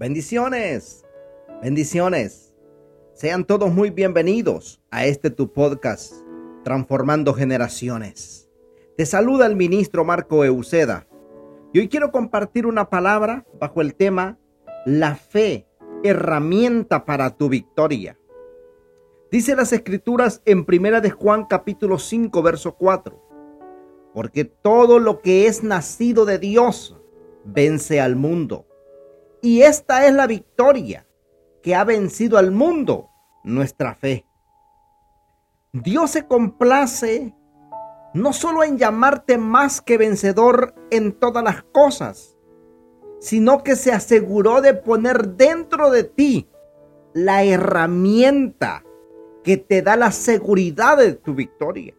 Bendiciones, bendiciones. Sean todos muy bienvenidos a este tu podcast, Transformando Generaciones. Te saluda el ministro Marco Euseda. Y hoy quiero compartir una palabra bajo el tema La fe, herramienta para tu victoria. Dice las escrituras en Primera de Juan capítulo 5 verso 4. Porque todo lo que es nacido de Dios vence al mundo. Y esta es la victoria que ha vencido al mundo, nuestra fe. Dios se complace no solo en llamarte más que vencedor en todas las cosas, sino que se aseguró de poner dentro de ti la herramienta que te da la seguridad de tu victoria.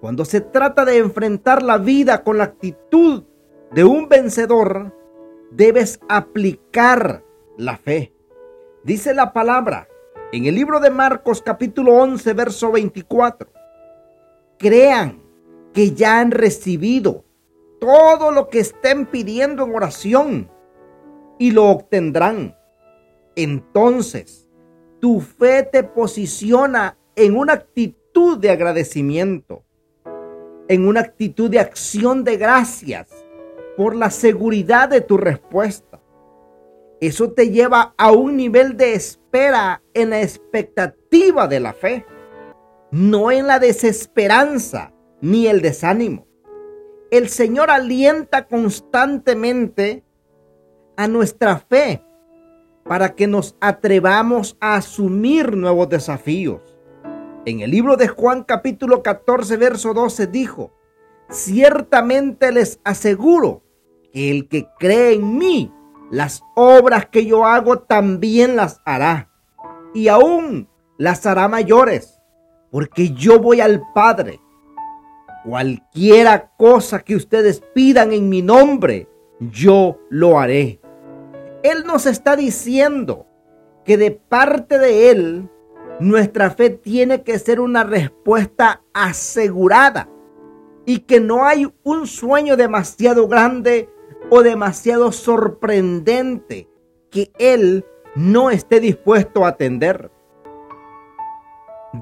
Cuando se trata de enfrentar la vida con la actitud de un vencedor, debes aplicar la fe. Dice la palabra en el libro de Marcos capítulo 11, verso 24. Crean que ya han recibido todo lo que estén pidiendo en oración y lo obtendrán. Entonces, tu fe te posiciona en una actitud de agradecimiento, en una actitud de acción de gracias por la seguridad de tu respuesta. Eso te lleva a un nivel de espera en la expectativa de la fe, no en la desesperanza ni el desánimo. El Señor alienta constantemente a nuestra fe para que nos atrevamos a asumir nuevos desafíos. En el libro de Juan capítulo 14, verso 12 dijo, ciertamente les aseguro el que cree en mí, las obras que yo hago también las hará. Y aún las hará mayores, porque yo voy al Padre. Cualquiera cosa que ustedes pidan en mi nombre, yo lo haré. Él nos está diciendo que de parte de Él, nuestra fe tiene que ser una respuesta asegurada y que no hay un sueño demasiado grande o demasiado sorprendente que Él no esté dispuesto a atender.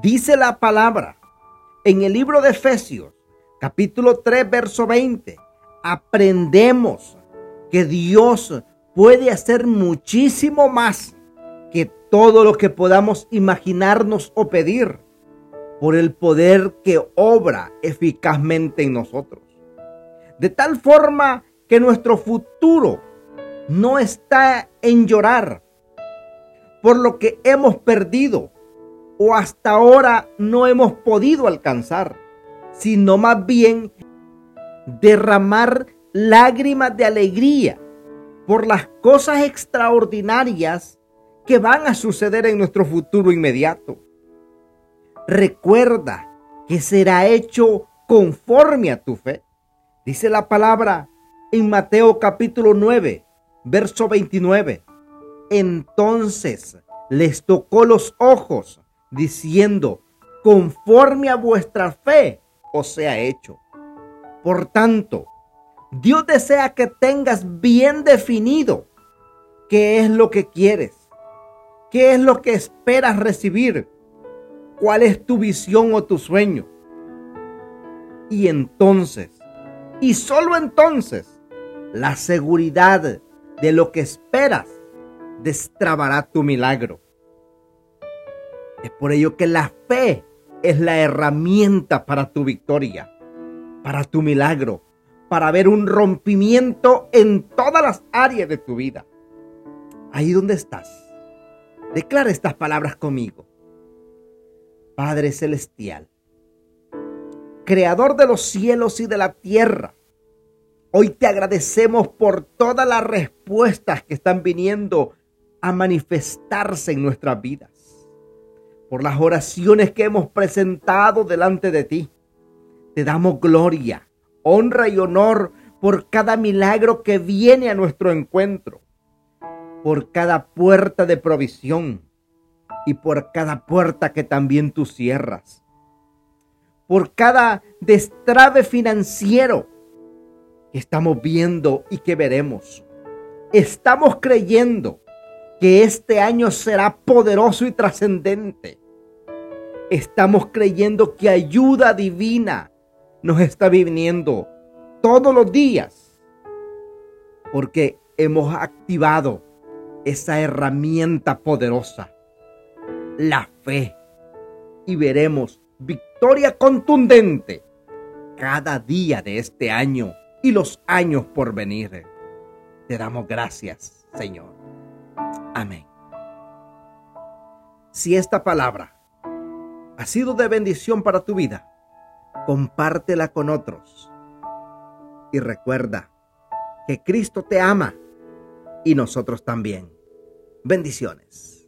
Dice la palabra en el libro de Efesios, capítulo 3, verso 20. Aprendemos que Dios puede hacer muchísimo más que todo lo que podamos imaginarnos o pedir por el poder que obra eficazmente en nosotros. De tal forma que nuestro futuro no está en llorar por lo que hemos perdido o hasta ahora no hemos podido alcanzar, sino más bien derramar lágrimas de alegría por las cosas extraordinarias que van a suceder en nuestro futuro inmediato. Recuerda que será hecho conforme a tu fe. Dice la palabra, en Mateo capítulo 9, verso 29. Entonces les tocó los ojos, diciendo, conforme a vuestra fe os sea hecho. Por tanto, Dios desea que tengas bien definido qué es lo que quieres, qué es lo que esperas recibir, cuál es tu visión o tu sueño. Y entonces, y solo entonces, la seguridad de lo que esperas destrabará tu milagro. Es por ello que la fe es la herramienta para tu victoria, para tu milagro, para ver un rompimiento en todas las áreas de tu vida. Ahí donde estás, declara estas palabras conmigo. Padre Celestial, Creador de los cielos y de la tierra, Hoy te agradecemos por todas las respuestas que están viniendo a manifestarse en nuestras vidas. Por las oraciones que hemos presentado delante de ti. Te damos gloria, honra y honor por cada milagro que viene a nuestro encuentro. Por cada puerta de provisión y por cada puerta que también tú cierras. Por cada destrave financiero que estamos viendo y que veremos. Estamos creyendo que este año será poderoso y trascendente. Estamos creyendo que ayuda divina nos está viniendo todos los días porque hemos activado esa herramienta poderosa, la fe, y veremos victoria contundente cada día de este año y los años por venir. Te damos gracias, Señor. Amén. Si esta palabra ha sido de bendición para tu vida, compártela con otros. Y recuerda que Cristo te ama y nosotros también. Bendiciones.